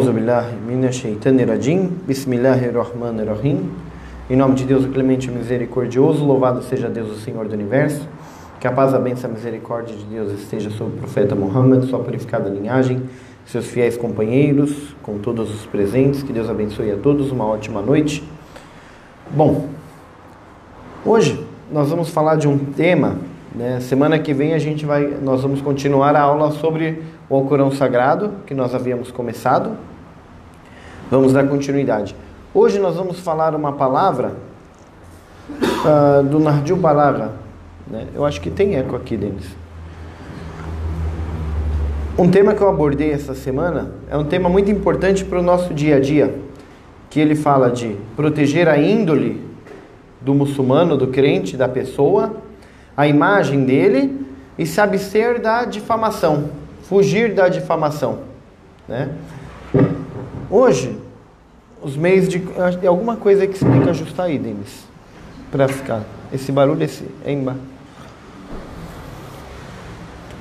Auzu billahi minash shaitani rajim. Bismillahirrahmanirrahim. Em nome de Deus, o clemente e misericordioso, louvado seja Deus, o Senhor do universo. Que a paz, a bênção e a misericórdia de Deus esteja sobre o profeta Muhammad, sua purificada linhagem, seus fiéis companheiros, com todos os presentes. Que Deus abençoe a todos. Uma ótima noite. Bom, hoje nós vamos falar de um tema. Né? Semana que vem a gente vai, nós vamos continuar a aula sobre o Alcorão Sagrado que nós havíamos começado. Vamos dar continuidade. Hoje nós vamos falar uma palavra uh, do Nardil Balaga. Né? Eu acho que tem eco aqui, Denis. Um tema que eu abordei essa semana é um tema muito importante para o nosso dia a dia, que ele fala de proteger a índole do muçulmano, do crente, da pessoa, a imagem dele e se abster da difamação, fugir da difamação. Né? Hoje, os meios de. Alguma coisa que você tem que ajustar aí, Denis, para ficar. Esse barulho esse, embaixo.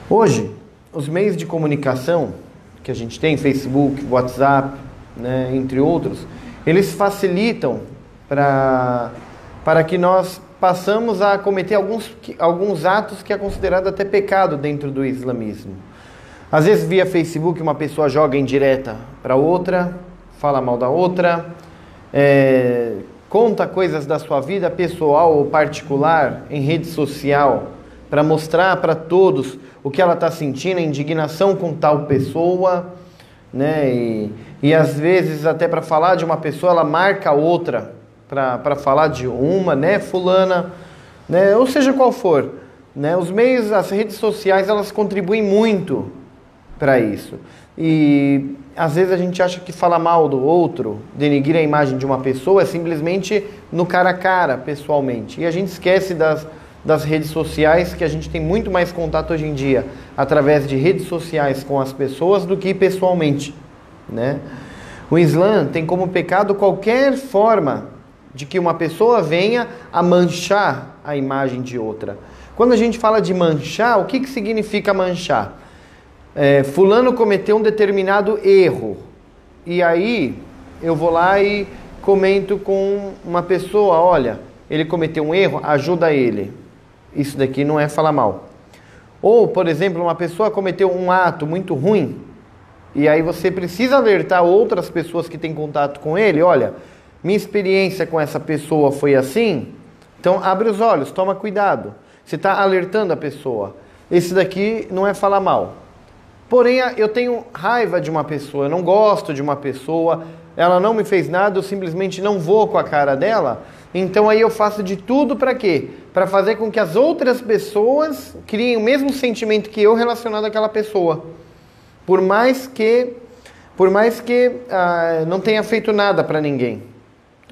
Hoje, os meios de comunicação que a gente tem, Facebook, WhatsApp, né, entre outros, eles facilitam para para que nós passamos a cometer alguns, alguns atos que é considerado até pecado dentro do islamismo. Às vezes via Facebook uma pessoa joga em direta para outra, fala mal da outra, é, conta coisas da sua vida pessoal ou particular em rede social para mostrar para todos o que ela está sentindo, a indignação com tal pessoa, né? E, e às vezes até para falar de uma pessoa ela marca outra para falar de uma, né, fulana, né, ou seja qual for, né, os meios, as redes sociais, elas contribuem muito para isso. E às vezes a gente acha que falar mal do outro, denigrir a imagem de uma pessoa é simplesmente no cara a cara, pessoalmente. E a gente esquece das, das redes sociais, que a gente tem muito mais contato hoje em dia através de redes sociais com as pessoas do que pessoalmente, né? O Islã tem como pecado qualquer forma de que uma pessoa venha a manchar a imagem de outra. Quando a gente fala de manchar, o que, que significa manchar? É, fulano cometeu um determinado erro. E aí eu vou lá e comento com uma pessoa, olha, ele cometeu um erro, ajuda ele. Isso daqui não é falar mal. Ou, por exemplo, uma pessoa cometeu um ato muito ruim, e aí você precisa alertar outras pessoas que têm contato com ele, olha, minha experiência com essa pessoa foi assim, então abre os olhos, toma cuidado. Você está alertando a pessoa. Esse daqui não é falar mal. Porém, eu tenho raiva de uma pessoa, eu não gosto de uma pessoa, ela não me fez nada, eu simplesmente não vou com a cara dela. Então aí eu faço de tudo para quê? Para fazer com que as outras pessoas criem o mesmo sentimento que eu relacionado àquela pessoa. Por mais que por mais que ah, não tenha feito nada para ninguém.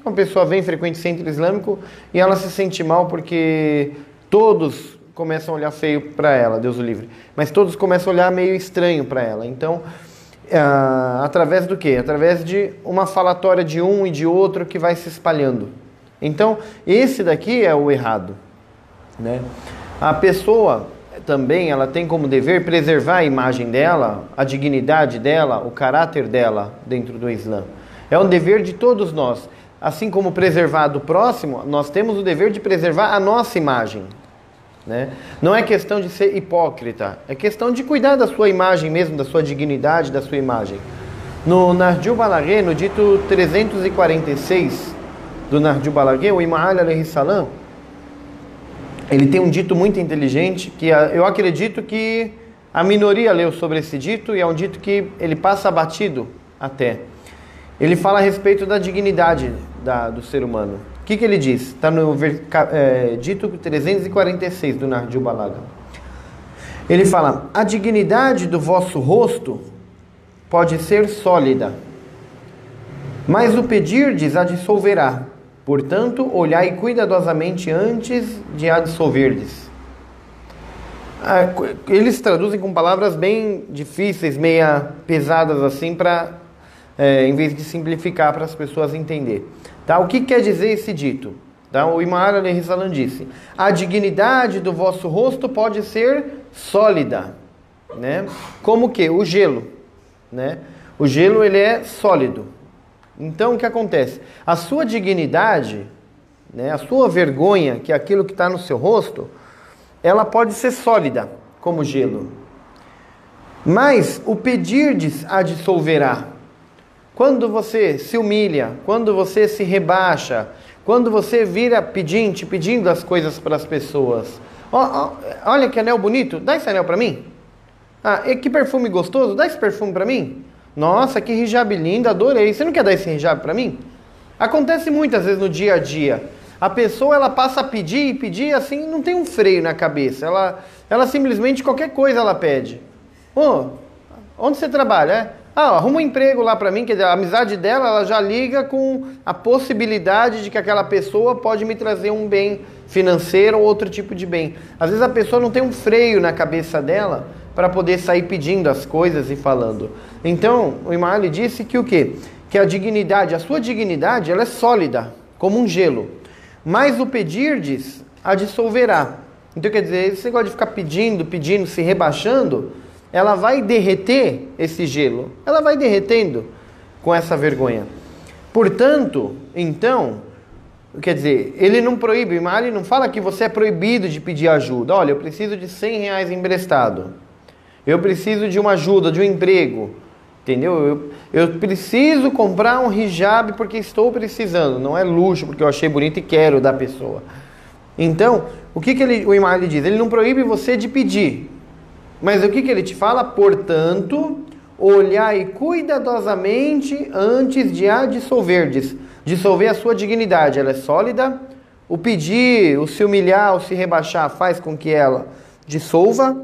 Uma pessoa vem, frequente centro islâmico e ela se sente mal porque todos começam a olhar feio para ela, Deus o livre. Mas todos começam a olhar meio estranho para ela. Então, uh, através do quê? Através de uma falatória de um e de outro que vai se espalhando. Então, esse daqui é o errado. Né? A pessoa também ela tem como dever preservar a imagem dela, a dignidade dela, o caráter dela dentro do Islã. É um dever de todos nós assim como preservar do próximo, nós temos o dever de preservar a nossa imagem. Né? Não é questão de ser hipócrita, é questão de cuidar da sua imagem mesmo, da sua dignidade, da sua imagem. No Nardil Balaghe, no dito 346 do Nardil Balaghe, o Imam Ali salam, ele tem um dito muito inteligente que eu acredito que a minoria leu sobre esse dito e é um dito que ele passa batido até. Ele fala a respeito da dignidade da, do ser humano. Que, que ele diz? Está no é, dito 346 do Nardil Balaga. Ele fala: A dignidade do vosso rosto pode ser sólida, mas o pedirdes a dissolverá. Portanto, olhai cuidadosamente antes de a dissolverdes. Ah, eles traduzem com palavras bem difíceis, meia pesadas assim, para é, em vez de simplificar para as pessoas entender. Tá? O que quer dizer esse dito? Tá? O Imam al disse: A dignidade do vosso rosto pode ser sólida, né? Como que? O gelo, né? O gelo ele é sólido. Então o que acontece? A sua dignidade, né, a sua vergonha, que é aquilo que está no seu rosto, ela pode ser sólida como gelo. Mas o pedir a dissolverá. Quando você se humilha, quando você se rebaixa, quando você vira pedinte, pedindo as coisas para as pessoas. Oh, oh, olha que anel bonito, dá esse anel para mim. Ah, que perfume gostoso, dá esse perfume para mim. Nossa, que hijab lindo, adorei. Você não quer dar esse hijab para mim? Acontece muitas vezes no dia a dia. A pessoa ela passa a pedir e pedir assim, não tem um freio na cabeça. Ela, ela simplesmente qualquer coisa ela pede. Oh, onde você trabalha? É? Ah, arruma um emprego lá para mim, quer dizer, a amizade dela, ela já liga com a possibilidade de que aquela pessoa pode me trazer um bem financeiro ou outro tipo de bem. Às vezes a pessoa não tem um freio na cabeça dela para poder sair pedindo as coisas e falando. Então, o Imam disse que o quê? Que a dignidade, a sua dignidade, ela é sólida, como um gelo. Mas o pedir diz, a dissolverá. Então, quer dizer, esse negócio de ficar pedindo, pedindo, se rebaixando, ela vai derreter esse gelo. Ela vai derretendo com essa vergonha. Portanto, então, quer dizer, ele não proíbe, mas ele não fala que você é proibido de pedir ajuda. Olha, eu preciso de 100 reais emprestado. Eu preciso de uma ajuda, de um emprego. Entendeu? Eu, eu preciso comprar um hijab porque estou precisando. Não é luxo porque eu achei bonito e quero da pessoa. Então, o que, que ele, o imam diz? Ele não proíbe você de pedir. Mas o que, que ele te fala? Portanto, olhai cuidadosamente antes de a dissolverdes. Dissolver a sua dignidade, ela é sólida. O pedir, o se humilhar, o se rebaixar faz com que ela dissolva.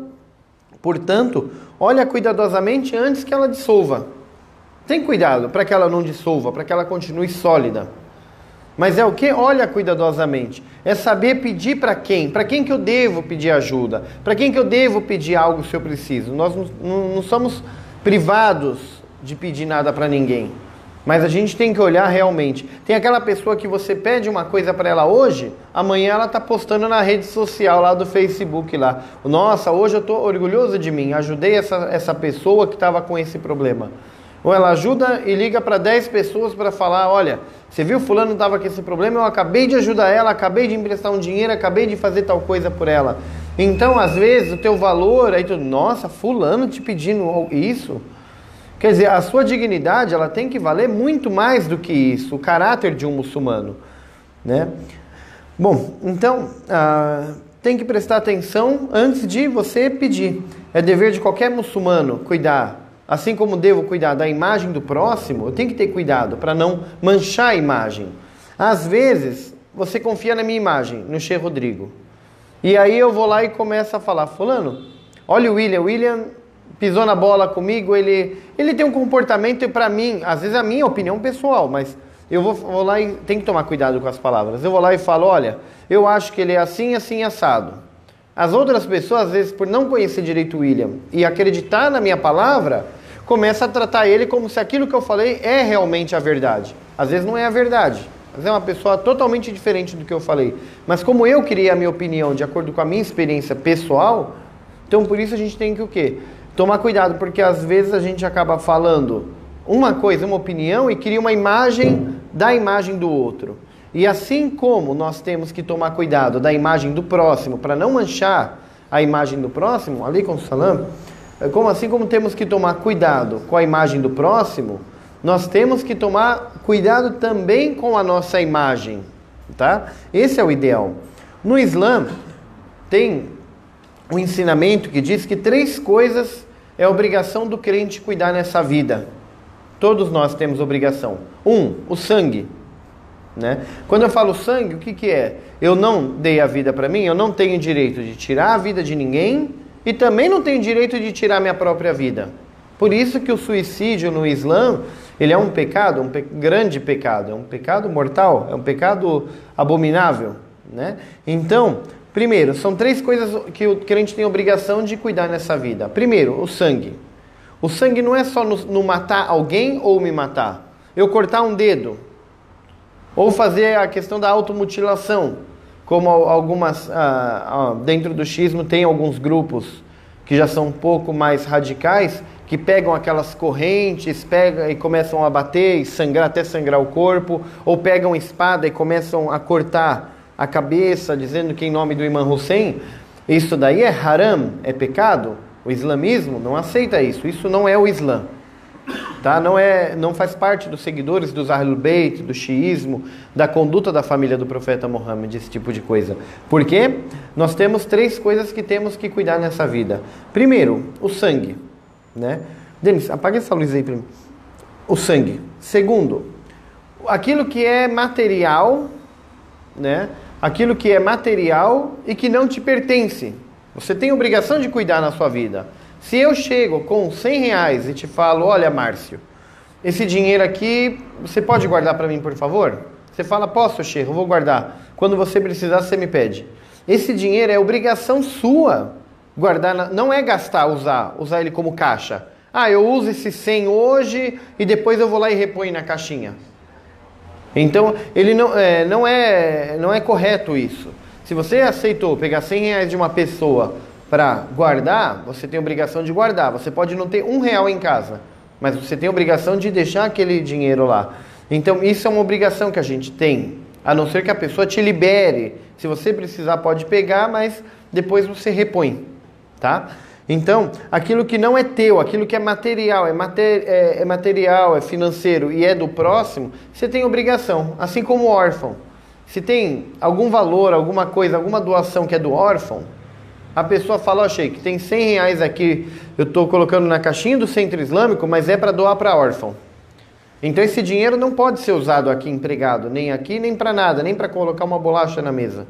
Portanto, olha cuidadosamente antes que ela dissolva. Tem cuidado para que ela não dissolva, para que ela continue sólida. Mas é o que? Olha cuidadosamente. É saber pedir para quem? Para quem que eu devo pedir ajuda? Para quem que eu devo pedir algo se eu preciso? Nós não, não, não somos privados de pedir nada para ninguém. Mas a gente tem que olhar realmente. Tem aquela pessoa que você pede uma coisa para ela hoje, amanhã ela está postando na rede social lá do Facebook lá. Nossa, hoje eu estou orgulhoso de mim, ajudei essa, essa pessoa que estava com esse problema. Ou ela ajuda e liga para 10 pessoas para falar, olha, você viu fulano estava com esse problema, eu acabei de ajudar ela, acabei de emprestar um dinheiro, acabei de fazer tal coisa por ela. Então, às vezes, o teu valor, aí tu, nossa, fulano te pedindo isso. Quer dizer, a sua dignidade, ela tem que valer muito mais do que isso, o caráter de um muçulmano, né? Bom, então, ah, tem que prestar atenção antes de você pedir. É dever de qualquer muçulmano cuidar Assim como devo cuidar da imagem do próximo, eu tenho que ter cuidado para não manchar a imagem. Às vezes, você confia na minha imagem, no Sheikh Rodrigo. E aí eu vou lá e começo a falar, fulano, olha o William, o William pisou na bola comigo, ele, ele tem um comportamento para mim, às vezes é a minha opinião pessoal, mas eu vou, vou lá e tem que tomar cuidado com as palavras. Eu vou lá e falo, olha, eu acho que ele é assim, assim, assado. As outras pessoas, às vezes, por não conhecer direito William e acreditar na minha palavra, começa a tratar ele como se aquilo que eu falei é realmente a verdade. Às vezes não é a verdade. Vezes é uma pessoa totalmente diferente do que eu falei. Mas como eu queria a minha opinião de acordo com a minha experiência pessoal, então por isso a gente tem que o quê? Tomar cuidado, porque às vezes a gente acaba falando uma coisa, uma opinião e cria uma imagem da imagem do outro. E assim como nós temos que tomar cuidado da imagem do próximo para não manchar a imagem do próximo, ali com o salam, é como assim como temos que tomar cuidado com a imagem do próximo, nós temos que tomar cuidado também com a nossa imagem, tá? Esse é o ideal. No Islã tem um ensinamento que diz que três coisas é obrigação do crente cuidar nessa vida. Todos nós temos obrigação. Um, o sangue. Né? Quando eu falo sangue, o que, que é? Eu não dei a vida para mim, eu não tenho direito de tirar a vida de ninguém e também não tenho direito de tirar minha própria vida. Por isso que o suicídio no Islã, ele é um pecado, um pe grande pecado, é um pecado mortal, é um pecado abominável. Né? Então, primeiro, são três coisas que o crente tem obrigação de cuidar nessa vida. Primeiro, o sangue. O sangue não é só no, no matar alguém ou me matar. Eu cortar um dedo, ou fazer a questão da automutilação, como algumas, ah, ah, dentro do xismo tem alguns grupos que já são um pouco mais radicais, que pegam aquelas correntes, pegam e começam a bater e sangrar até sangrar o corpo, ou pegam espada e começam a cortar a cabeça, dizendo que em nome do Imam Hussein, isso daí é haram, é pecado. O islamismo não aceita isso. Isso não é o Islã. Tá? Não, é, não faz parte dos seguidores dos Ahlul Bayt, do xiismo, da conduta da família do profeta Muhammad, esse tipo de coisa. Porque nós temos três coisas que temos que cuidar nessa vida. Primeiro, o sangue. Né? Denis, apaga essa luz aí para mim. O sangue. Segundo, aquilo que é material, né? aquilo que é material e que não te pertence. Você tem obrigação de cuidar na sua vida. Se eu chego com 100 reais e te falo, olha Márcio, esse dinheiro aqui, você pode guardar para mim, por favor? Você fala, posso, Cheiro, vou guardar. Quando você precisar, você me pede. Esse dinheiro é obrigação sua guardar, não é gastar, usar, usar ele como caixa. Ah, eu uso esse 100 hoje e depois eu vou lá e reponho na caixinha. Então, ele não é, não é, não é correto isso. Se você aceitou pegar 100 reais de uma pessoa para guardar, você tem obrigação de guardar. Você pode não ter um real em casa, mas você tem obrigação de deixar aquele dinheiro lá. Então, isso é uma obrigação que a gente tem, a não ser que a pessoa te libere. Se você precisar, pode pegar, mas depois você repõe, tá? Então, aquilo que não é teu, aquilo que é material, é, mater, é, é material, é financeiro e é do próximo, você tem obrigação, assim como o órfão. Se tem algum valor, alguma coisa, alguma doação que é do órfão, a pessoa fala, ó, Sheik, tem 100 reais aqui, eu estou colocando na caixinha do centro islâmico, mas é para doar para órfão. Então esse dinheiro não pode ser usado aqui empregado, nem aqui, nem para nada, nem para colocar uma bolacha na mesa.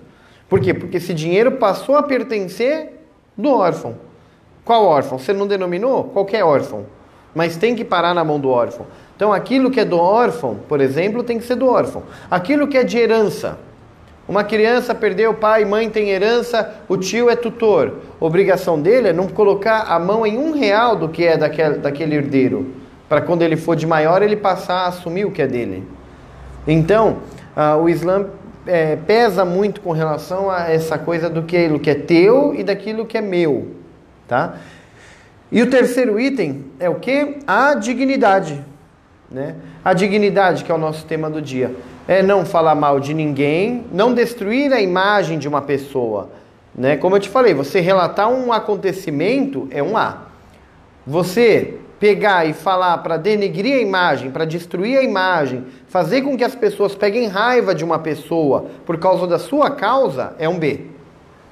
Por quê? Porque esse dinheiro passou a pertencer do órfão. Qual órfão? Você não denominou? Qualquer órfão. Mas tem que parar na mão do órfão. Então aquilo que é do órfão, por exemplo, tem que ser do órfão. Aquilo que é de herança, uma criança perdeu pai, mãe tem herança, o tio é tutor. Obrigação dele é não colocar a mão em um real do que é daquele, daquele herdeiro, para quando ele for de maior ele passar a assumir o que é dele. Então, o Islã é, pesa muito com relação a essa coisa do que, do que é teu e daquilo que é meu, tá? E o terceiro item é o que? A dignidade, né? A dignidade que é o nosso tema do dia é não falar mal de ninguém, não destruir a imagem de uma pessoa. Né? Como eu te falei, você relatar um acontecimento é um A. Você pegar e falar para denegrir a imagem, para destruir a imagem, fazer com que as pessoas peguem raiva de uma pessoa por causa da sua causa, é um B.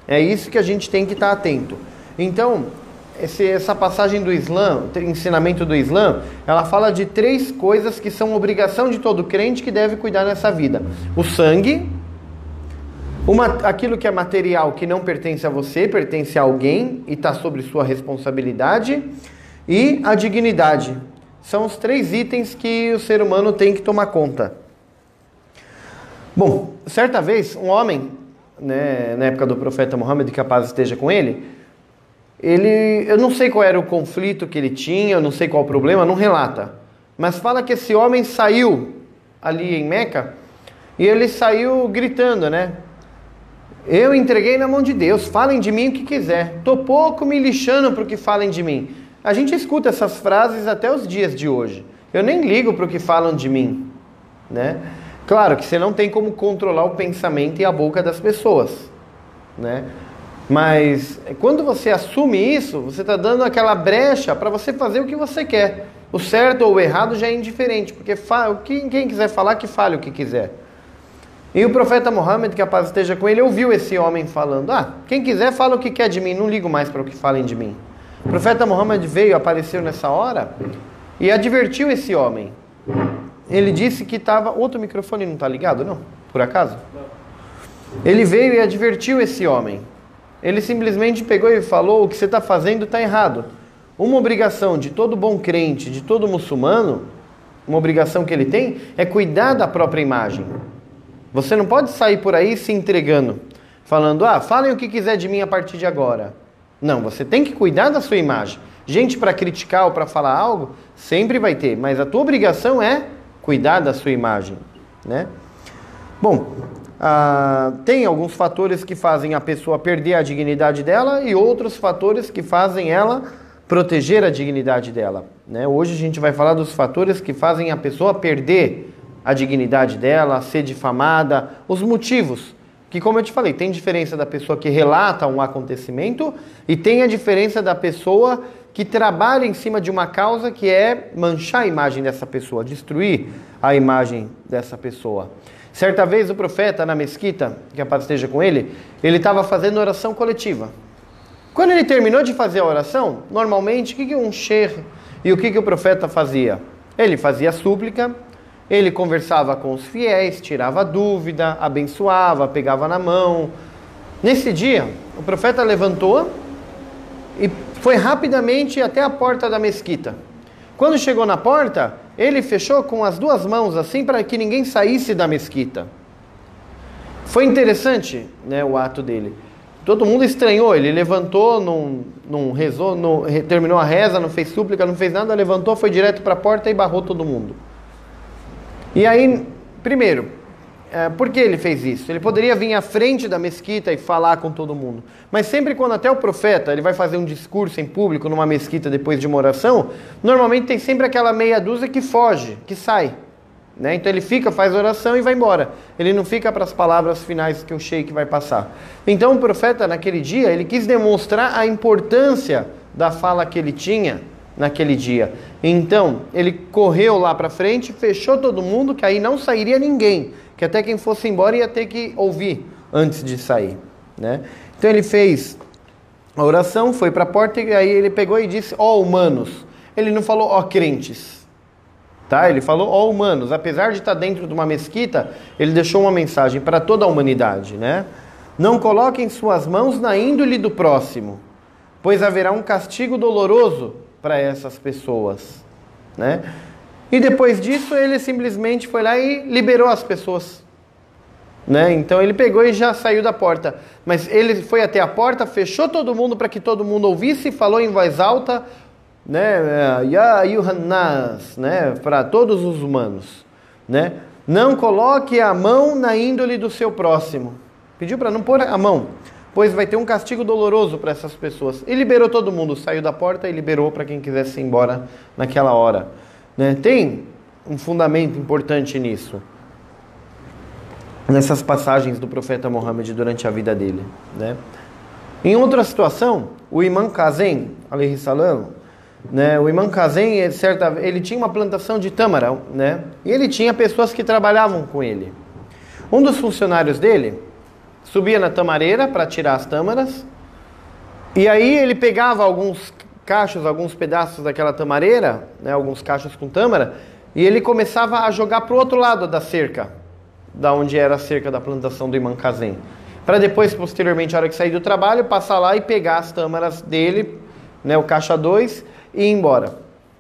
É isso que a gente tem que estar tá atento. Então, esse, essa passagem do Islã, ensinamento do Islã, ela fala de três coisas que são obrigação de todo crente que deve cuidar nessa vida: o sangue, uma, aquilo que é material que não pertence a você, pertence a alguém e está sobre sua responsabilidade, e a dignidade. São os três itens que o ser humano tem que tomar conta. Bom, certa vez, um homem, né, na época do profeta Muhammad, que a paz esteja com ele, ele, eu não sei qual era o conflito que ele tinha, eu não sei qual o problema, não relata. Mas fala que esse homem saiu ali em Meca e ele saiu gritando, né? Eu entreguei na mão de Deus, falem de mim o que quiser. Tô pouco me lixando para o que falem de mim. A gente escuta essas frases até os dias de hoje. Eu nem ligo para o que falam de mim, né? Claro que você não tem como controlar o pensamento e a boca das pessoas, né? Mas quando você assume isso, você está dando aquela brecha para você fazer o que você quer. O certo ou o errado já é indiferente, porque quem quiser falar, que fale o que quiser. E o profeta Muhammad, que a paz esteja com ele, ouviu esse homem falando: Ah, quem quiser fala o que quer de mim, não ligo mais para o que falem de mim. O profeta Muhammad veio, apareceu nessa hora e advertiu esse homem. Ele disse que estava. Outro microfone não está ligado, não? Por acaso? Ele veio e advertiu esse homem ele simplesmente pegou e falou: o que você está fazendo está errado. Uma obrigação de todo bom crente, de todo muçulmano, uma obrigação que ele tem, é cuidar da própria imagem. Você não pode sair por aí se entregando, falando: ah, falem o que quiser de mim a partir de agora. Não, você tem que cuidar da sua imagem. Gente para criticar ou para falar algo, sempre vai ter, mas a tua obrigação é cuidar da sua imagem, né? Bom, ah, tem alguns fatores que fazem a pessoa perder a dignidade dela e outros fatores que fazem ela proteger a dignidade dela. Né? Hoje a gente vai falar dos fatores que fazem a pessoa perder a dignidade dela, ser difamada, os motivos. Que, como eu te falei, tem diferença da pessoa que relata um acontecimento e tem a diferença da pessoa que trabalha em cima de uma causa que é manchar a imagem dessa pessoa, destruir a imagem dessa pessoa. Certa vez o profeta na mesquita, que a paz esteja com ele, ele estava fazendo oração coletiva. Quando ele terminou de fazer a oração, normalmente o que, que um sheikh e o que, que o profeta fazia? Ele fazia súplica, ele conversava com os fiéis, tirava dúvida, abençoava, pegava na mão. Nesse dia, o profeta levantou e foi rapidamente até a porta da mesquita. Quando chegou na porta, ele fechou com as duas mãos assim para que ninguém saísse da mesquita. Foi interessante né, o ato dele. Todo mundo estranhou, ele levantou, não, não rezou, não, terminou a reza, não fez súplica, não fez nada, levantou, foi direto para a porta e barrou todo mundo. E aí, primeiro, é, por que ele fez isso? Ele poderia vir à frente da mesquita e falar com todo mundo. Mas sempre quando até o profeta ele vai fazer um discurso em público numa mesquita depois de uma oração, normalmente tem sempre aquela meia dúzia que foge, que sai. Né? Então ele fica, faz oração e vai embora. Ele não fica para as palavras finais que o sheik vai passar. Então o profeta, naquele dia, ele quis demonstrar a importância da fala que ele tinha naquele dia. Então ele correu lá para frente, fechou todo mundo, que aí não sairia ninguém, que até quem fosse embora ia ter que ouvir antes de sair. Né? Então ele fez a oração, foi para a porta e aí ele pegou e disse: Ó oh, humanos. Ele não falou ó oh, crentes. Tá? Ele falou, ó humanos, apesar de estar dentro de uma mesquita, ele deixou uma mensagem para toda a humanidade, né? Não coloquem suas mãos na índole do próximo, pois haverá um castigo doloroso para essas pessoas, né? E depois disso, ele simplesmente foi lá e liberou as pessoas. Né? Então ele pegou e já saiu da porta. Mas ele foi até a porta, fechou todo mundo para que todo mundo ouvisse, falou em voz alta: né? Ya Yuhannas, né? Para todos os humanos, né? Não coloque a mão na índole do seu próximo. Pediu para não pôr a mão, pois vai ter um castigo doloroso para essas pessoas. E liberou todo mundo, saiu da porta e liberou para quem quisesse ir embora naquela hora. Né? Tem um fundamento importante nisso. Nessas passagens do profeta Muhammad durante a vida dele. Né? Em outra situação, o imã Kazem, salam, né? O Imam Kazem, ele, certa, ele tinha uma plantação de tâmara, né? E ele tinha pessoas que trabalhavam com ele. Um dos funcionários dele subia na tamareira para tirar as tâmaras, e aí ele pegava alguns cachos, alguns pedaços daquela tamareira, né, alguns cachos com tâmara, e ele começava a jogar para o outro lado da cerca, da onde era a cerca da plantação do Imam Kazem. Para depois, posteriormente, a hora que sair do trabalho, passar lá e pegar as tâmaras dele, né, o caixa 2, e ir embora.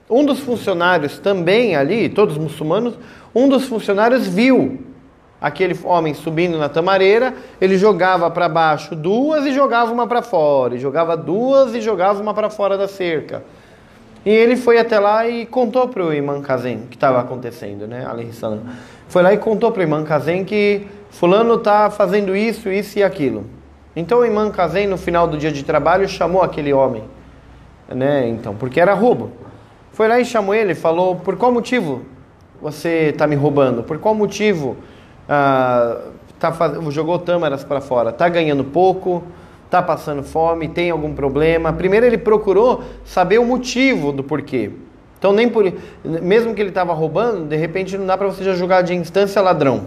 Um dos funcionários também ali, todos muçulmanos, um dos funcionários viu aquele homem subindo na tamareira, ele jogava para baixo duas e jogava uma para fora, e jogava duas e jogava uma para fora da cerca. E ele foi até lá e contou para o Imam Kazem o que estava acontecendo, né? Foi lá e contou para o Imam Kazem que fulano está fazendo isso, isso e aquilo. Então o Imam Kazem, no final do dia de trabalho, chamou aquele homem né? Então, porque era roubo. Foi lá e chamou ele, falou: por qual motivo você está me roubando? Por qual motivo ah, tá, jogou tâmaras para fora? Está ganhando pouco? Está passando fome? Tem algum problema? Primeiro ele procurou saber o motivo do porquê. Então nem por, mesmo que ele estava roubando, de repente não dá para você já julgar de instância ladrão.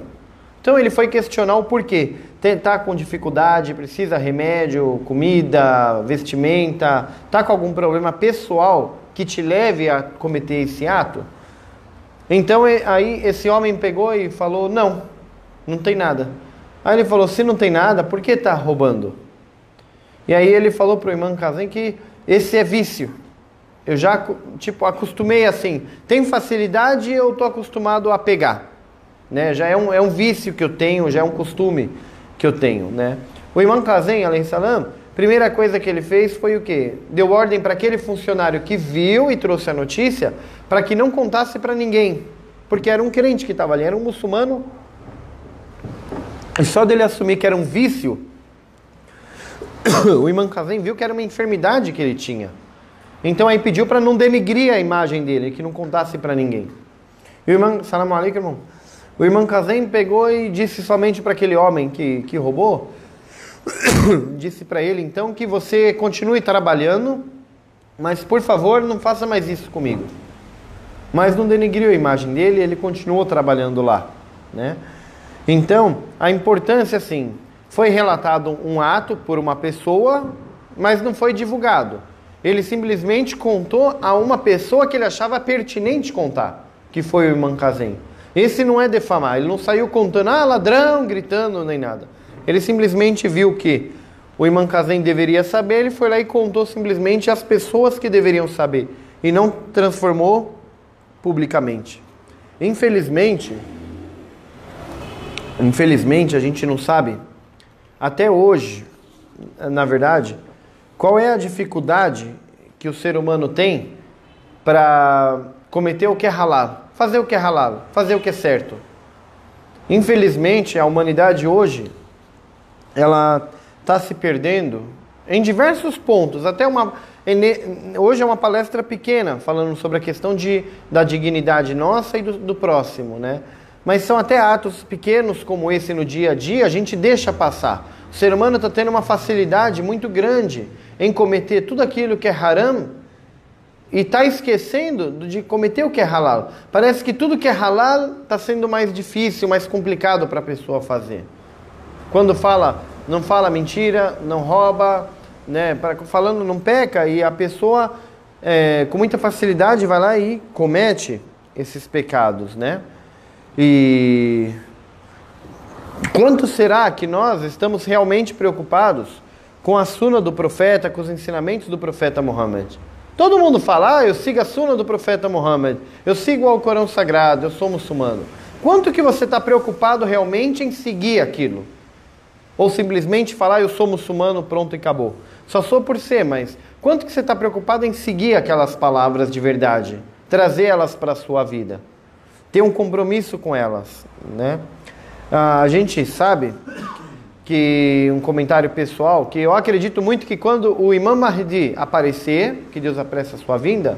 Então ele foi questionar o porquê. Está com dificuldade, precisa remédio, comida, vestimenta, está com algum problema pessoal que te leve a cometer esse ato? Então aí esse homem pegou e falou: Não, não tem nada. Aí ele falou: Se não tem nada, por que está roubando? E aí ele falou para o irmão Kazem que esse é vício. Eu já, tipo, acostumei assim. Tem facilidade eu estou acostumado a pegar né? Já é um, é um vício que eu tenho, já é um costume que eu tenho, né? O Imam Kazem, salam, primeira coisa que ele fez foi o quê? Deu ordem para aquele funcionário que viu e trouxe a notícia para que não contasse para ninguém, porque era um crente que estava ali, era um muçulmano. E só dele assumir que era um vício, o Imam Kazem viu que era uma enfermidade que ele tinha. Então aí pediu para não denegrir a imagem dele, que não contasse para ninguém. E o irmão, salam alaikum, irmão. O irmão Kazem pegou e disse somente para aquele homem que, que roubou, disse para ele então que você continue trabalhando, mas por favor não faça mais isso comigo. Mas não denegriu a imagem dele, ele continuou trabalhando lá, né? Então, a importância assim, foi relatado um ato por uma pessoa, mas não foi divulgado. Ele simplesmente contou a uma pessoa que ele achava pertinente contar, que foi o irmão Kazem. Esse não é defamar, ele não saiu contando, ah, ladrão, gritando, nem nada. Ele simplesmente viu que o irmão Kazem deveria saber, ele foi lá e contou simplesmente as pessoas que deveriam saber e não transformou publicamente. Infelizmente, infelizmente a gente não sabe até hoje, na verdade, qual é a dificuldade que o ser humano tem para cometer o que é halal, fazer o que é halal, fazer o que é certo. Infelizmente, a humanidade hoje ela está se perdendo em diversos pontos. Até uma hoje é uma palestra pequena falando sobre a questão de, da dignidade nossa e do, do próximo, né? Mas são até atos pequenos como esse no dia a dia, a gente deixa passar. O ser humano está tendo uma facilidade muito grande em cometer tudo aquilo que é haram e está esquecendo de cometer o que é halal. Parece que tudo que é halal está sendo mais difícil, mais complicado para a pessoa fazer. Quando fala, não fala mentira, não rouba, né, falando não peca e a pessoa é, com muita facilidade vai lá e comete esses pecados, né? E quanto será que nós estamos realmente preocupados com a suna do profeta, com os ensinamentos do profeta Muhammad? Todo mundo fala, ah, eu sigo a suna do profeta Muhammad, eu sigo o Corão Sagrado, eu sou muçulmano. Quanto que você está preocupado realmente em seguir aquilo? Ou simplesmente falar, eu sou muçulmano, pronto e acabou. Só sou por ser, mas quanto que você está preocupado em seguir aquelas palavras de verdade? Trazer elas para a sua vida? Ter um compromisso com elas, né? A gente sabe que um comentário pessoal que eu acredito muito que quando o Imam Mahdi aparecer, que Deus apressa a sua vinda,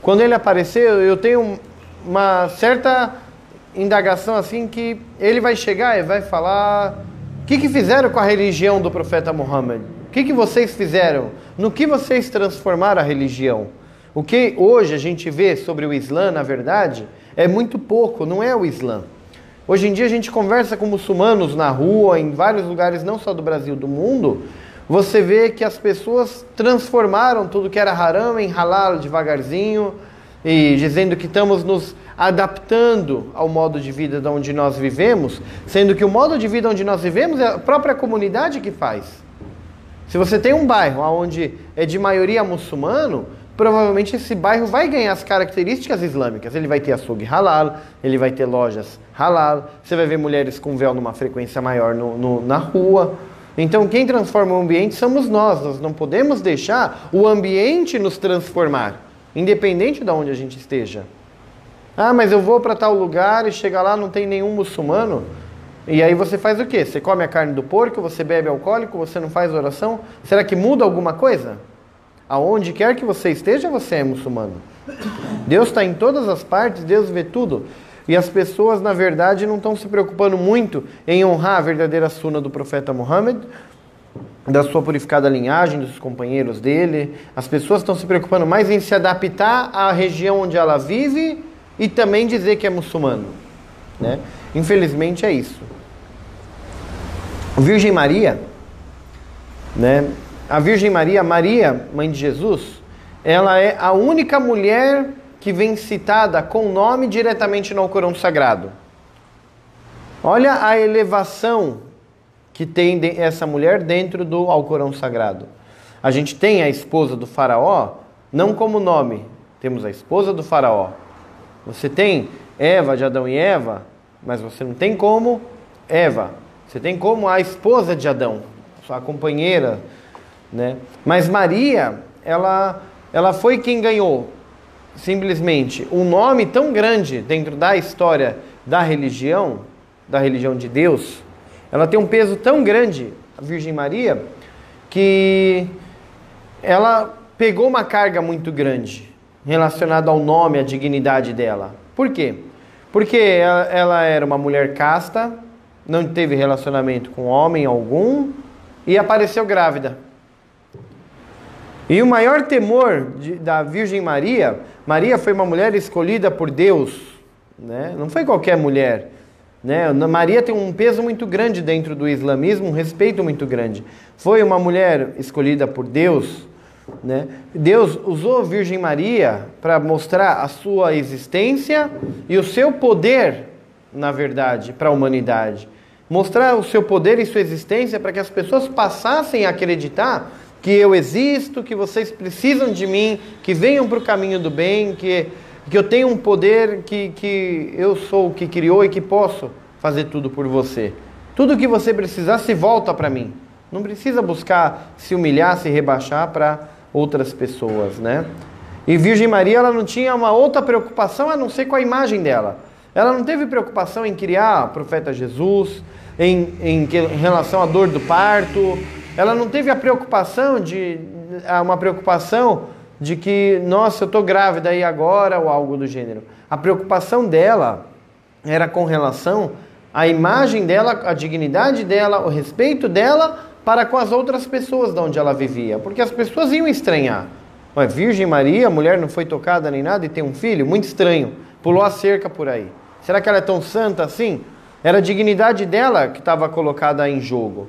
quando ele aparecer, eu tenho uma certa indagação assim que ele vai chegar e vai falar o que, que fizeram com a religião do profeta Muhammad? O que, que vocês fizeram? No que vocês transformaram a religião? O que hoje a gente vê sobre o Islã, na verdade, é muito pouco, não é o Islã. Hoje em dia a gente conversa com muçulmanos na rua, em vários lugares, não só do Brasil, do mundo. Você vê que as pessoas transformaram tudo que era haram em halal devagarzinho e dizendo que estamos nos adaptando ao modo de vida de onde nós vivemos, sendo que o modo de vida onde nós vivemos é a própria comunidade que faz. Se você tem um bairro onde é de maioria muçulmano, provavelmente esse bairro vai ganhar as características islâmicas. Ele vai ter açougue halal, ele vai ter lojas halal, você vai ver mulheres com véu numa frequência maior no, no, na rua. Então, quem transforma o ambiente somos nós. Nós não podemos deixar o ambiente nos transformar, independente de onde a gente esteja. Ah, mas eu vou para tal lugar e chega lá não tem nenhum muçulmano. E aí você faz o quê? Você come a carne do porco, você bebe alcoólico, você não faz oração? Será que muda alguma coisa? Aonde quer que você esteja, você é muçulmano. Deus está em todas as partes, Deus vê tudo. E as pessoas, na verdade, não estão se preocupando muito em honrar a verdadeira suna do profeta Muhammad, da sua purificada linhagem, dos companheiros dele. As pessoas estão se preocupando mais em se adaptar à região onde ela vive e também dizer que é muçulmano. Né? Infelizmente é isso. Virgem Maria, né? A Virgem Maria, Maria, mãe de Jesus, ela é a única mulher que vem citada com nome diretamente no Alcorão Sagrado. Olha a elevação que tem essa mulher dentro do Alcorão Sagrado. A gente tem a esposa do Faraó, não como nome, temos a esposa do Faraó. Você tem Eva de Adão e Eva, mas você não tem como Eva. Você tem como a esposa de Adão, sua companheira né? Mas Maria, ela, ela foi quem ganhou simplesmente um nome tão grande dentro da história da religião, da religião de Deus. Ela tem um peso tão grande, a Virgem Maria, que ela pegou uma carga muito grande relacionada ao nome, à dignidade dela. Por quê? Porque ela, ela era uma mulher casta, não teve relacionamento com homem algum e apareceu grávida. E o maior temor de, da Virgem Maria, Maria foi uma mulher escolhida por Deus, né? não foi qualquer mulher. Né? Maria tem um peso muito grande dentro do islamismo, um respeito muito grande. Foi uma mulher escolhida por Deus. Né? Deus usou a Virgem Maria para mostrar a sua existência e o seu poder, na verdade, para a humanidade. Mostrar o seu poder e sua existência para que as pessoas passassem a acreditar que eu existo, que vocês precisam de mim, que venham para o caminho do bem, que, que eu tenho um poder, que, que eu sou o que criou e que posso fazer tudo por você. Tudo que você precisar se volta para mim. Não precisa buscar se humilhar, se rebaixar para outras pessoas, né? E Virgem Maria, ela não tinha uma outra preocupação a não ser com a imagem dela. Ela não teve preocupação em criar o profeta Jesus, em, em, em relação à dor do parto, ela não teve a preocupação de uma preocupação de que, nossa, eu estou grávida aí agora ou algo do gênero. A preocupação dela era com relação à imagem dela, à dignidade dela, o respeito dela para com as outras pessoas de onde ela vivia, porque as pessoas iam estranhar. Ué, Virgem Maria, mulher não foi tocada nem nada e tem um filho? Muito estranho. Pulou a cerca por aí. Será que ela é tão santa assim? Era a dignidade dela que estava colocada em jogo.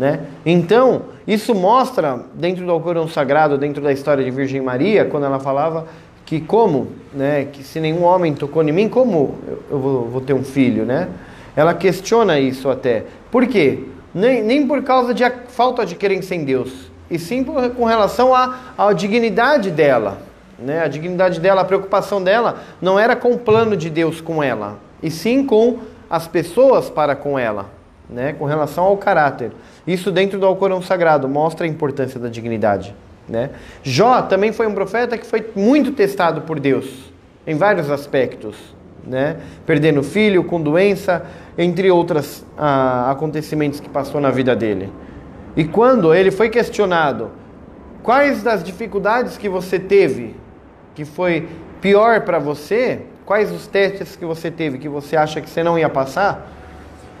Né? Então, isso mostra, dentro do Alcorão Sagrado, dentro da história de Virgem Maria, quando ela falava que como, né, que se nenhum homem tocou em mim, como eu vou, vou ter um filho, né? Ela questiona isso até. Por quê? Nem, nem por causa de falta de crença em Deus, e sim por, com relação à, à dignidade dela. Né? A dignidade dela, a preocupação dela não era com o plano de Deus com ela, e sim com as pessoas para com ela, né? com relação ao caráter. Isso dentro do Alcorão Sagrado mostra a importância da dignidade. Né? Jó também foi um profeta que foi muito testado por Deus em vários aspectos, né? perdendo filho, com doença, entre outros ah, acontecimentos que passou na vida dele. E quando ele foi questionado quais das dificuldades que você teve que foi pior para você, quais os testes que você teve que você acha que você não ia passar,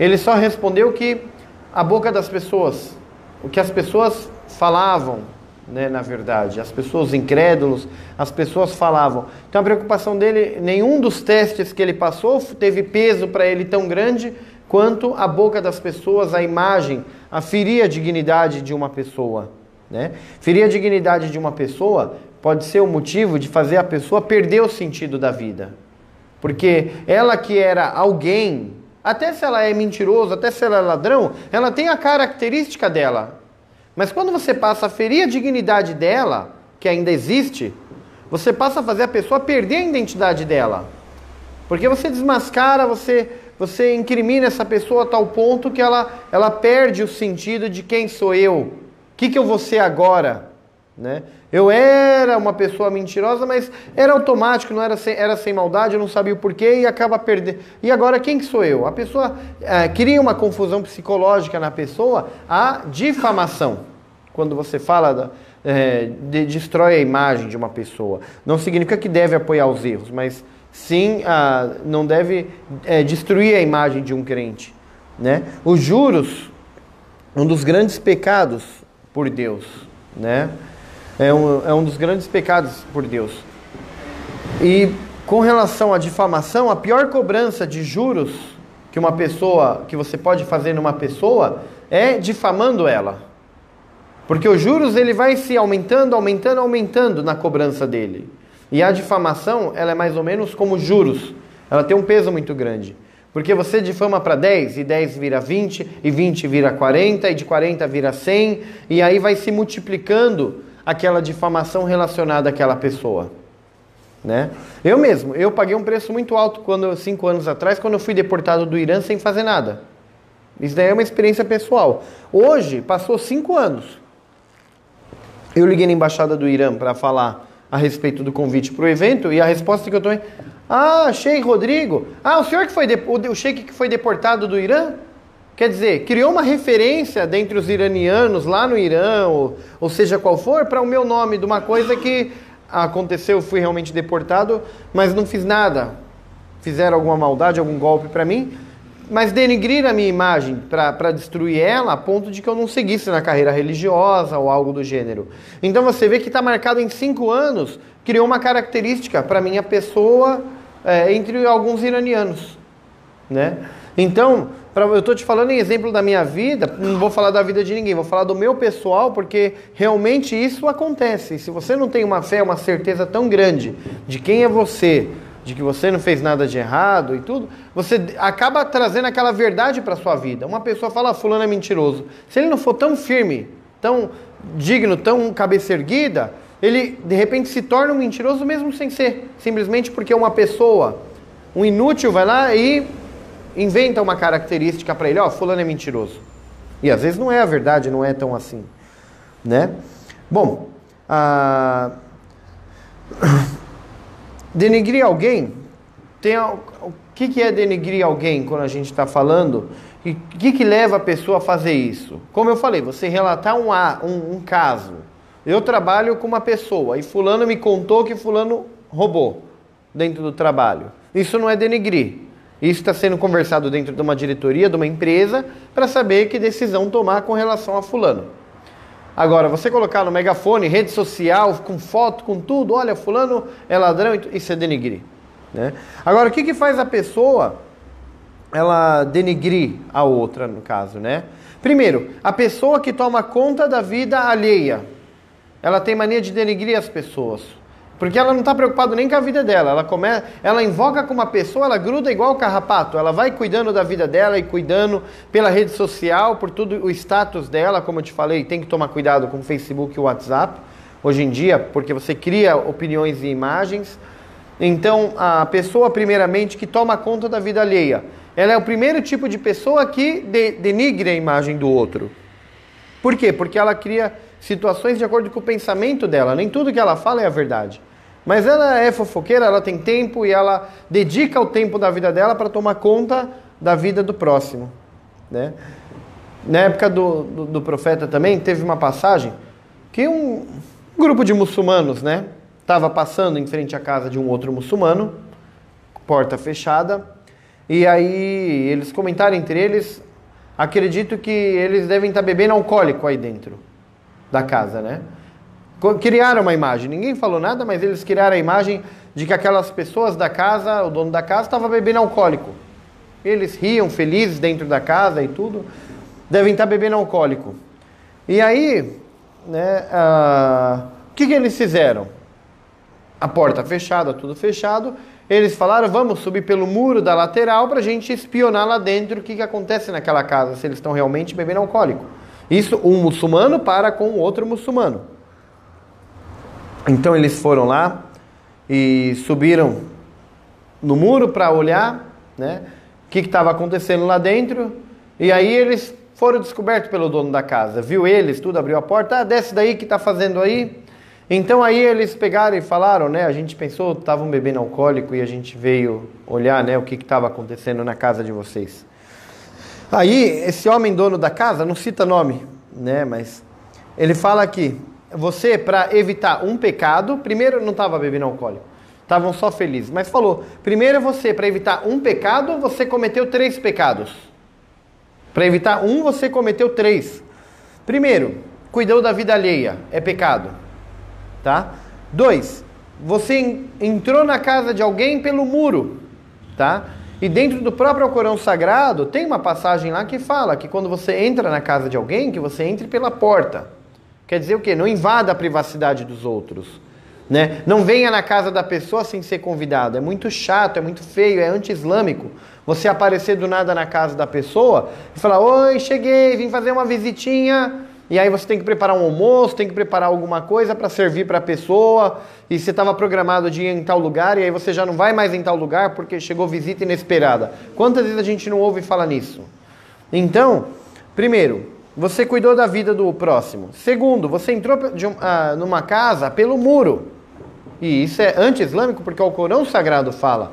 ele só respondeu que a boca das pessoas, o que as pessoas falavam, né, na verdade, as pessoas incrédulos, as pessoas falavam. Então a preocupação dele, nenhum dos testes que ele passou teve peso para ele tão grande quanto a boca das pessoas, a imagem, a ferir a dignidade de uma pessoa. Né? Ferir a dignidade de uma pessoa pode ser o motivo de fazer a pessoa perder o sentido da vida. Porque ela que era alguém até se ela é mentiroso, até se ela é ladrão, ela tem a característica dela. Mas quando você passa a ferir a dignidade dela, que ainda existe, você passa a fazer a pessoa perder a identidade dela. Porque você desmascara, você, você incrimina essa pessoa a tal ponto que ela, ela perde o sentido de quem sou eu. O que, que eu vou ser agora? Né? Eu era uma pessoa mentirosa, mas era automático, não era sem, era sem maldade, eu não sabia o porquê e acaba perdendo. E agora quem que sou eu? A pessoa é, cria uma confusão psicológica na pessoa, a difamação. Quando você fala da, é, de, destrói a imagem de uma pessoa, não significa que deve apoiar os erros, mas sim a, não deve é, destruir a imagem de um crente. Né? Os juros, um dos grandes pecados por Deus, né? É um, é um dos grandes pecados por Deus. E com relação à difamação, a pior cobrança de juros que uma pessoa, que você pode fazer numa pessoa, é difamando ela. Porque os juros ele vai se aumentando, aumentando, aumentando na cobrança dele. E a difamação, ela é mais ou menos como juros. Ela tem um peso muito grande. Porque você difama para 10, e 10 vira 20, e 20 vira 40, e de 40 vira 100, e aí vai se multiplicando aquela difamação relacionada àquela pessoa. Né? Eu mesmo, eu paguei um preço muito alto quando cinco anos atrás, quando eu fui deportado do Irã sem fazer nada. Isso daí é uma experiência pessoal. Hoje, passou cinco anos. Eu liguei na embaixada do Irã para falar a respeito do convite para o evento e a resposta que eu tomei: Ah, Sheikh Rodrigo. Ah, o senhor que foi de... o Sheikh que foi deportado do Irã? Quer dizer, criou uma referência dentre os iranianos lá no Irã, ou, ou seja qual for, para o meu nome de uma coisa que aconteceu, fui realmente deportado, mas não fiz nada. Fizeram alguma maldade, algum golpe para mim, mas denigrir a minha imagem para destruir ela a ponto de que eu não seguisse na carreira religiosa ou algo do gênero. Então você vê que está marcado em cinco anos, criou uma característica para minha pessoa é, entre alguns iranianos, né? Então, pra, eu estou te falando em exemplo da minha vida, não vou falar da vida de ninguém, vou falar do meu pessoal, porque realmente isso acontece. Se você não tem uma fé, uma certeza tão grande de quem é você, de que você não fez nada de errado e tudo, você acaba trazendo aquela verdade para sua vida. Uma pessoa fala, ah, fulano é mentiroso. Se ele não for tão firme, tão digno, tão cabeça erguida, ele de repente se torna um mentiroso mesmo sem ser, simplesmente porque uma pessoa, um inútil vai lá e inventa uma característica para ele, ó, oh, fulano é mentiroso. E às vezes não é a verdade, não é tão assim, né? Bom, a... denigrir alguém, tem o que, que é denigrir alguém quando a gente está falando? E o que, que leva a pessoa a fazer isso? Como eu falei, você relatar um, um, um caso. Eu trabalho com uma pessoa e fulano me contou que fulano roubou dentro do trabalho. Isso não é denigrir. Isso está sendo conversado dentro de uma diretoria, de uma empresa, para saber que decisão tomar com relação a fulano. Agora, você colocar no megafone, rede social, com foto, com tudo, olha, fulano é ladrão, isso é denigrir. Né? Agora, o que, que faz a pessoa ela denigrir a outra, no caso, né? Primeiro, a pessoa que toma conta da vida alheia, ela tem mania de denigrir as pessoas. Porque ela não está preocupada nem com a vida dela. Ela, come... ela invoca com uma pessoa, ela gruda igual o carrapato. Ela vai cuidando da vida dela e cuidando pela rede social, por tudo o status dela, como eu te falei, tem que tomar cuidado com o Facebook e o WhatsApp hoje em dia, porque você cria opiniões e imagens. Então, a pessoa, primeiramente, que toma conta da vida alheia, ela é o primeiro tipo de pessoa que de, denigre a imagem do outro. Por quê? Porque ela cria situações de acordo com o pensamento dela. Nem tudo que ela fala é a verdade. Mas ela é fofoqueira, ela tem tempo e ela dedica o tempo da vida dela para tomar conta da vida do próximo. Né? Na época do, do, do, profeta também teve uma passagem que um grupo de muçulmanos né, estava passando em frente à casa de um outro muçulmano, porta fechada, e aí eles comentaram entre eles, acredito que eles devem estar tá bebendo alcoólico aí dentro da casa, né? Criaram uma imagem. Ninguém falou nada, mas eles criaram a imagem de que aquelas pessoas da casa, o dono da casa, estava bebendo alcoólico. Eles riam felizes dentro da casa e tudo. Devem estar bebendo alcoólico. E aí, né, uh, o que, que eles fizeram? A porta fechada, tudo fechado. Eles falaram: vamos subir pelo muro da lateral para a gente espionar lá dentro o que, que acontece naquela casa, se eles estão realmente bebendo alcoólico. Isso um muçulmano para com outro muçulmano. Então eles foram lá e subiram no muro para olhar, né? O que estava acontecendo lá dentro. E aí eles foram descobertos pelo dono da casa. Viu eles, tudo, abriu a porta. Ah, desce daí, que está fazendo aí? Então aí eles pegaram e falaram, né? A gente pensou, estavam bebendo alcoólico e a gente veio olhar, né? O que estava acontecendo na casa de vocês. Aí esse homem dono da casa, não cita nome, né? Mas ele fala aqui, você, para evitar um pecado, primeiro não estava bebendo alcoólico, estavam só felizes, mas falou: primeiro você, para evitar um pecado, você cometeu três pecados. Para evitar um, você cometeu três. Primeiro, cuidou da vida alheia, é pecado. Tá? Dois, você entrou na casa de alguém pelo muro, tá? E dentro do próprio Corão Sagrado tem uma passagem lá que fala que quando você entra na casa de alguém, que você entre pela porta. Quer dizer o quê? Não invada a privacidade dos outros. Né? Não venha na casa da pessoa sem ser convidado. É muito chato, é muito feio, é anti-islâmico. Você aparecer do nada na casa da pessoa e falar: Oi, cheguei, vim fazer uma visitinha. E aí você tem que preparar um almoço, tem que preparar alguma coisa para servir para a pessoa. E você estava programado de ir em tal lugar e aí você já não vai mais em tal lugar porque chegou visita inesperada. Quantas vezes a gente não ouve falar nisso? Então, primeiro, você cuidou da vida do próximo. Segundo, você entrou um, ah, numa casa pelo muro. E isso é anti-islâmico porque o Corão Sagrado fala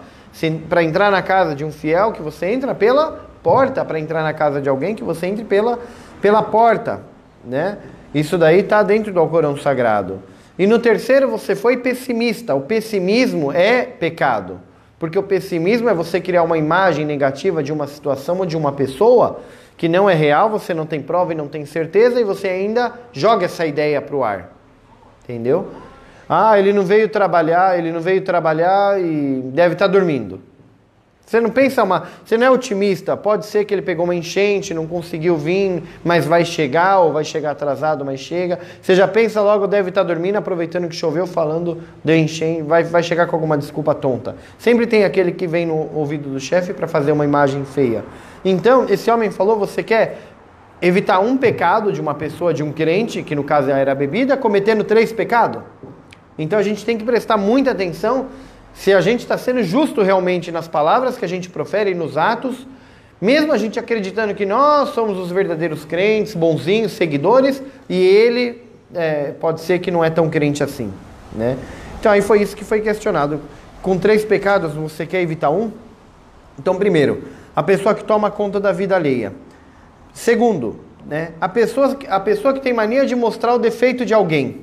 para entrar na casa de um fiel que você entra pela porta para entrar na casa de alguém que você entre pela, pela porta, né? Isso daí está dentro do Alcorão Sagrado. E no terceiro você foi pessimista. O pessimismo é pecado. Porque o pessimismo é você criar uma imagem negativa de uma situação ou de uma pessoa que não é real, você não tem prova e não tem certeza, e você ainda joga essa ideia para o ar. Entendeu? Ah, ele não veio trabalhar, ele não veio trabalhar e deve estar tá dormindo. Você não pensa uma. Você não é otimista. Pode ser que ele pegou uma enchente, não conseguiu vir, mas vai chegar, ou vai chegar atrasado, mas chega. Você já pensa logo, deve estar dormindo, aproveitando que choveu, falando de enchente, vai, vai chegar com alguma desculpa tonta. Sempre tem aquele que vem no ouvido do chefe para fazer uma imagem feia. Então, esse homem falou: você quer evitar um pecado de uma pessoa, de um crente, que no caso era a bebida, cometendo três pecados? Então a gente tem que prestar muita atenção se a gente está sendo justo realmente nas palavras que a gente profere e nos atos, mesmo a gente acreditando que nós somos os verdadeiros crentes, bonzinhos, seguidores, e ele é, pode ser que não é tão crente assim, né? Então aí foi isso que foi questionado. Com três pecados, você quer evitar um? Então, primeiro, a pessoa que toma conta da vida alheia. Segundo, né, a, pessoa, a pessoa que tem mania de mostrar o defeito de alguém.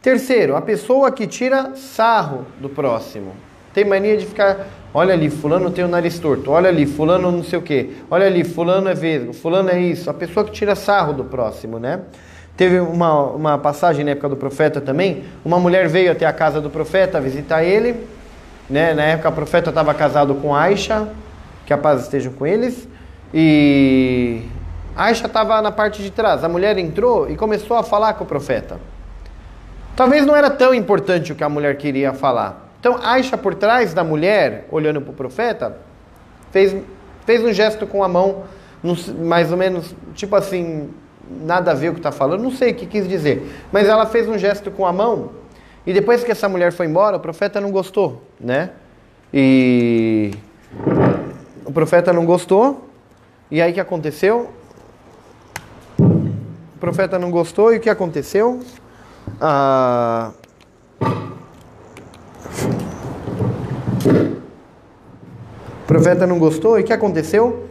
Terceiro, a pessoa que tira sarro do próximo. Tem mania de ficar, olha ali, fulano tem o nariz torto, olha ali, fulano não sei o quê, olha ali, fulano é vesgo, fulano é isso. A pessoa que tira sarro do próximo, né? Teve uma, uma passagem na época do profeta também, uma mulher veio até a casa do profeta visitar ele, né? Na época o profeta estava casado com Aisha, que a paz esteja com eles, e Aisha estava na parte de trás. A mulher entrou e começou a falar com o profeta. Talvez não era tão importante o que a mulher queria falar. Então, Aisha, por trás da mulher, olhando para o profeta, fez, fez um gesto com a mão, mais ou menos, tipo assim, nada a ver o que está falando, não sei o que quis dizer. Mas ela fez um gesto com a mão, e depois que essa mulher foi embora, o profeta não gostou, né? E o profeta não gostou, e aí o que aconteceu? O profeta não gostou, e o que aconteceu? Ah, o profeta não gostou e o que aconteceu?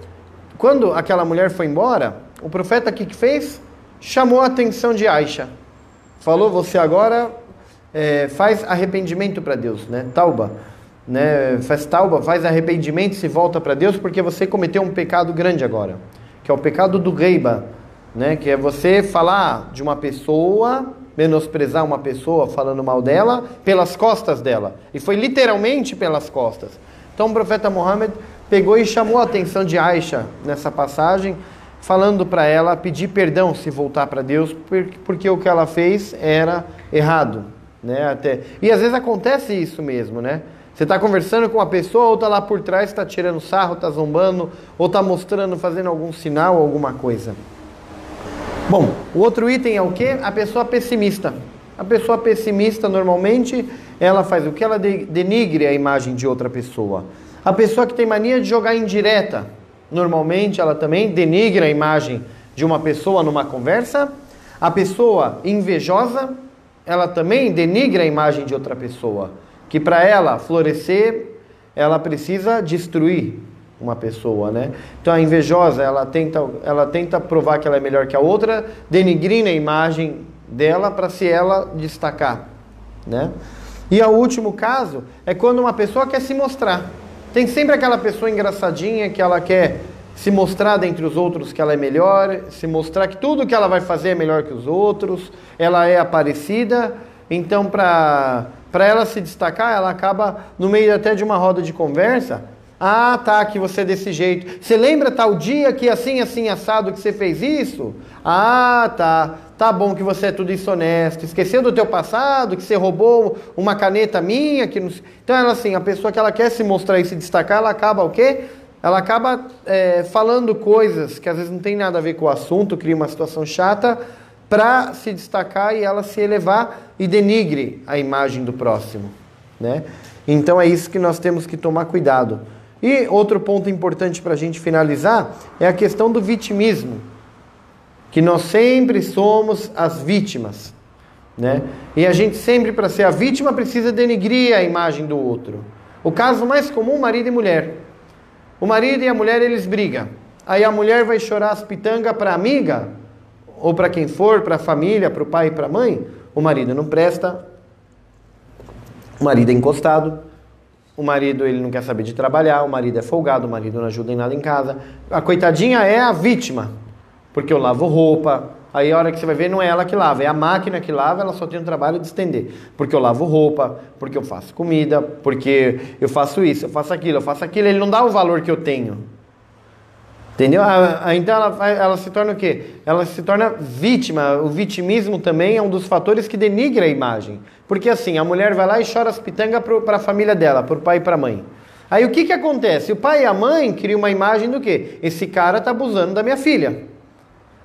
Quando aquela mulher foi embora, o profeta o que fez? Chamou a atenção de Aisha. Falou: Você agora é, faz arrependimento para Deus, né? Tauba. Né? Faz tauba, faz arrependimento se volta para Deus porque você cometeu um pecado grande agora, que é o pecado do reiba, né? Que é você falar de uma pessoa menosprezar uma pessoa falando mal dela pelas costas dela. E foi literalmente pelas costas. Então o profeta Muhammad pegou e chamou a atenção de Aisha nessa passagem, falando para ela pedir perdão se voltar para Deus, porque o que ela fez era errado. Né? Até... E às vezes acontece isso mesmo, né? Você está conversando com uma pessoa, ou está lá por trás, está tirando sarro, está zombando, ou está mostrando, fazendo algum sinal, alguma coisa. Bom, o outro item é o que? A pessoa pessimista. A pessoa pessimista, normalmente, ela faz o que? Ela denigre a imagem de outra pessoa. A pessoa que tem mania de jogar indireta, normalmente, ela também denigre a imagem de uma pessoa numa conversa. A pessoa invejosa, ela também denigre a imagem de outra pessoa. Que para ela florescer, ela precisa destruir uma pessoa, né? Então a invejosa, ela tenta, ela tenta provar que ela é melhor que a outra, denigrindo a imagem dela para se ela destacar, né? E o último caso é quando uma pessoa quer se mostrar. Tem sempre aquela pessoa engraçadinha que ela quer se mostrar dentre os outros que ela é melhor, se mostrar que tudo que ela vai fazer é melhor que os outros, ela é aparecida, então para para ela se destacar, ela acaba no meio até de uma roda de conversa, ah, tá, que você é desse jeito. Você lembra tal dia que assim, assim, assado que você fez isso? Ah, tá. Tá bom que você é tudo isso honesto. Esqueceu do teu passado, que você roubou uma caneta minha. Que não... Então, ela assim, a pessoa que ela quer se mostrar e se destacar, ela acaba o quê? Ela acaba é, falando coisas que às vezes não tem nada a ver com o assunto, cria uma situação chata para se destacar e ela se elevar e denigre a imagem do próximo, né? Então é isso que nós temos que tomar cuidado. E outro ponto importante para a gente finalizar é a questão do vitimismo, que nós sempre somos as vítimas, né? E a gente sempre, para ser a vítima, precisa denegrir a imagem do outro. O caso mais comum, marido e mulher. O marido e a mulher, eles brigam. Aí a mulher vai chorar as pitangas para amiga, ou para quem for, para a família, para o pai e para a mãe. O marido não presta, o marido é encostado, o marido ele não quer saber de trabalhar, o marido é folgado, o marido não ajuda em nada em casa. A coitadinha é a vítima, porque eu lavo roupa, Aí a hora que você vai ver, não é ela que lava, é a máquina que lava, ela só tem o trabalho de estender. Porque eu lavo roupa, porque eu faço comida, porque eu faço isso, eu faço aquilo, eu faço aquilo, ele não dá o valor que eu tenho. Entendeu? Então ela, ela se torna o quê? Ela se torna vítima. O vitimismo também é um dos fatores que denigra a imagem. Porque assim, a mulher vai lá e chora as pitangas para a família dela, para o pai e para a mãe. Aí o que, que acontece? O pai e a mãe criam uma imagem do quê? Esse cara está abusando da minha filha.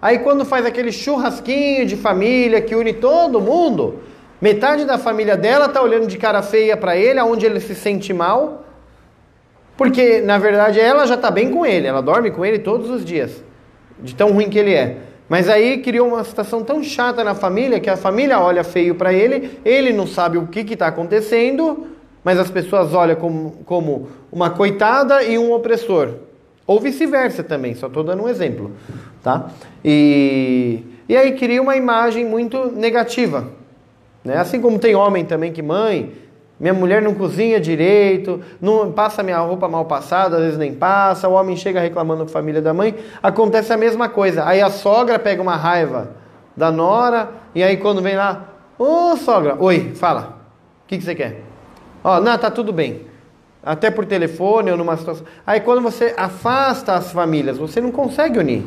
Aí quando faz aquele churrasquinho de família que une todo mundo, metade da família dela tá olhando de cara feia para ele, aonde ele se sente mal, porque na verdade ela já tá bem com ele, ela dorme com ele todos os dias, de tão ruim que ele é. Mas aí criou uma situação tão chata na família que a família olha feio para ele, ele não sabe o que está acontecendo, mas as pessoas olham como, como uma coitada e um opressor. Ou vice-versa também, só estou dando um exemplo. Tá? E, e aí cria uma imagem muito negativa. Né? Assim como tem homem também que, mãe, minha mulher não cozinha direito, não passa minha roupa mal passada, às vezes nem passa, o homem chega reclamando com a família da mãe, acontece a mesma coisa. Aí a sogra pega uma raiva da nora, e aí quando vem lá, ô oh, sogra, oi, fala, o que, que você quer? Ó, oh, não, tá tudo bem. Até por telefone ou numa situação. Aí quando você afasta as famílias, você não consegue unir.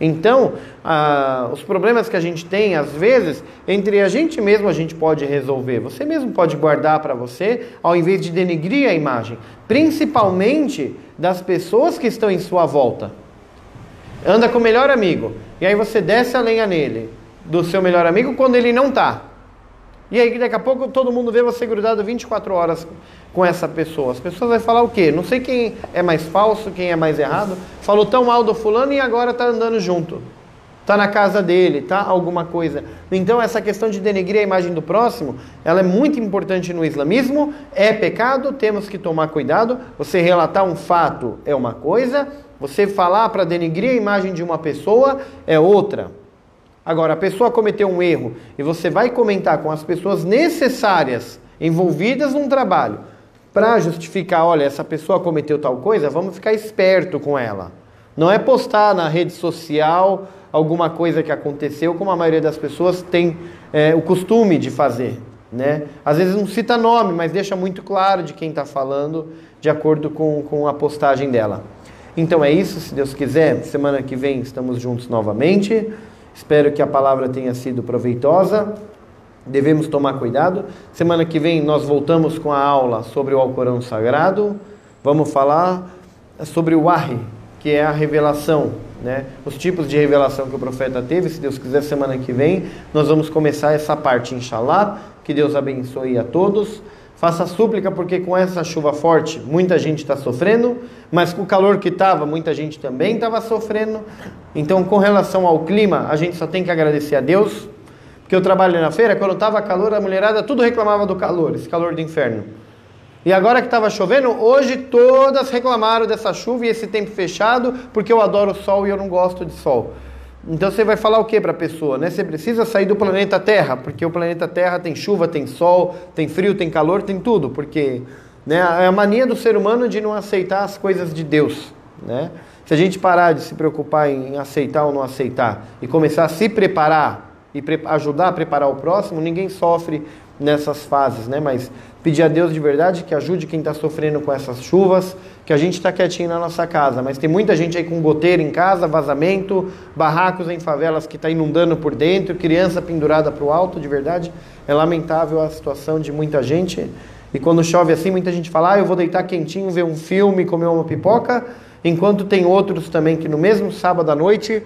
Então, ah, os problemas que a gente tem, às vezes, entre a gente mesmo a gente pode resolver. Você mesmo pode guardar para você, ao invés de denegrir a imagem, principalmente das pessoas que estão em sua volta. Anda com o melhor amigo, e aí você desce a lenha nele, do seu melhor amigo, quando ele não está. E aí daqui a pouco todo mundo vê você grudado 24 horas com essa pessoa. As pessoas vão falar o quê? Não sei quem é mais falso, quem é mais errado. Falou tão mal do fulano e agora está andando junto. Está na casa dele, tá alguma coisa. Então essa questão de denegrir a imagem do próximo, ela é muito importante no islamismo. É pecado, temos que tomar cuidado. Você relatar um fato é uma coisa, você falar para denegrir a imagem de uma pessoa é outra. Agora, a pessoa cometeu um erro e você vai comentar com as pessoas necessárias envolvidas num trabalho para justificar, olha, essa pessoa cometeu tal coisa, vamos ficar esperto com ela. Não é postar na rede social alguma coisa que aconteceu, como a maioria das pessoas tem é, o costume de fazer. Né? Às vezes não cita nome, mas deixa muito claro de quem está falando, de acordo com, com a postagem dela. Então é isso, se Deus quiser, semana que vem estamos juntos novamente. Espero que a palavra tenha sido proveitosa. Devemos tomar cuidado. Semana que vem nós voltamos com a aula sobre o Alcorão Sagrado. Vamos falar sobre o Wahi, que é a revelação, né? Os tipos de revelação que o profeta teve. Se Deus quiser, semana que vem nós vamos começar essa parte, inshallah. Que Deus abençoe a todos. Faça súplica, porque com essa chuva forte muita gente está sofrendo, mas com o calor que estava, muita gente também estava sofrendo. Então, com relação ao clima, a gente só tem que agradecer a Deus, porque eu trabalho na feira, quando estava calor, a mulherada tudo reclamava do calor, esse calor do inferno. E agora que estava chovendo, hoje todas reclamaram dessa chuva e esse tempo fechado, porque eu adoro sol e eu não gosto de sol. Então você vai falar o que para a pessoa? Né? Você precisa sair do planeta Terra, porque o planeta Terra tem chuva, tem sol, tem frio, tem calor, tem tudo, porque né, é a mania do ser humano de não aceitar as coisas de Deus. Né? Se a gente parar de se preocupar em aceitar ou não aceitar e começar a se preparar e ajudar a preparar o próximo, ninguém sofre nessas fases, né? Mas pedir a Deus de verdade que ajude quem está sofrendo com essas chuvas, que a gente está quietinho na nossa casa, mas tem muita gente aí com goteira em casa, vazamento, barracos em favelas que está inundando por dentro, criança pendurada para o alto, de verdade. É lamentável a situação de muita gente. E quando chove assim, muita gente fala: ah, eu vou deitar quentinho, ver um filme, comer uma pipoca, enquanto tem outros também que no mesmo sábado à noite,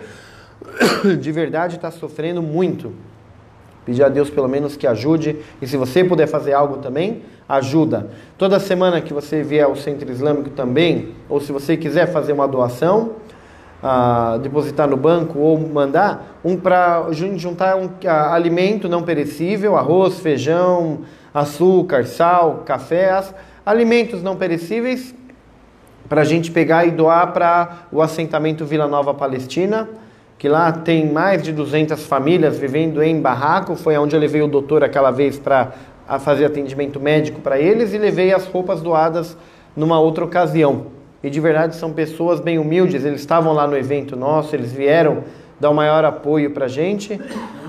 de verdade, está sofrendo muito. Pedir a Deus pelo menos que ajude. E se você puder fazer algo também, ajuda. Toda semana que você vier ao Centro Islâmico também, ou se você quiser fazer uma doação, uh, depositar no banco ou mandar, um para juntar um uh, alimento não perecível, arroz, feijão, açúcar, sal, café, alimentos não perecíveis para a gente pegar e doar para o assentamento Vila Nova Palestina, que lá tem mais de 200 famílias vivendo em barraco. Foi onde eu levei o doutor aquela vez para fazer atendimento médico para eles e levei as roupas doadas numa outra ocasião. E de verdade são pessoas bem humildes, eles estavam lá no evento nosso, eles vieram dar o maior apoio para a gente,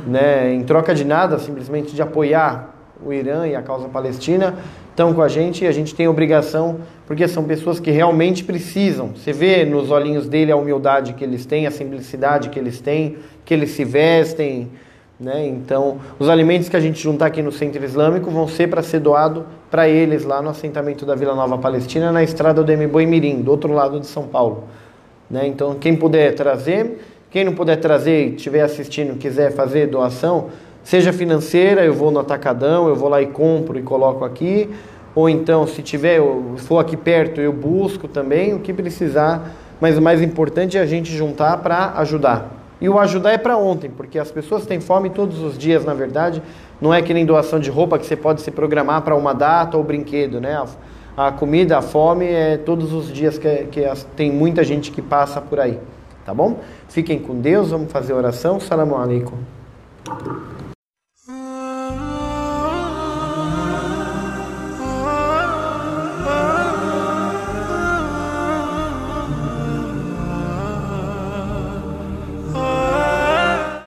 né, em troca de nada, simplesmente de apoiar o Irã e a causa palestina, estão com a gente e a gente tem obrigação, porque são pessoas que realmente precisam. Você vê nos olhinhos dele a humildade que eles têm, a simplicidade que eles têm, que eles se vestem, né? Então, os alimentos que a gente juntar aqui no Centro Islâmico vão ser para ser doado para eles lá no assentamento da Vila Nova Palestina, na estrada do Mboi Mirim, do outro lado de São Paulo. Né? Então, quem puder trazer, quem não puder trazer e estiver assistindo quiser fazer doação, seja financeira, eu vou no atacadão, eu vou lá e compro e coloco aqui, ou então, se tiver, se for aqui perto, eu busco também o que precisar, mas o mais importante é a gente juntar para ajudar. E o ajudar é para ontem, porque as pessoas têm fome todos os dias, na verdade. Não é que nem doação de roupa que você pode se programar para uma data ou brinquedo, né? A, a, comida, a fome é todos os dias que, que as, tem muita gente que passa por aí, tá bom? Fiquem com Deus, vamos fazer oração. Salam alaikum.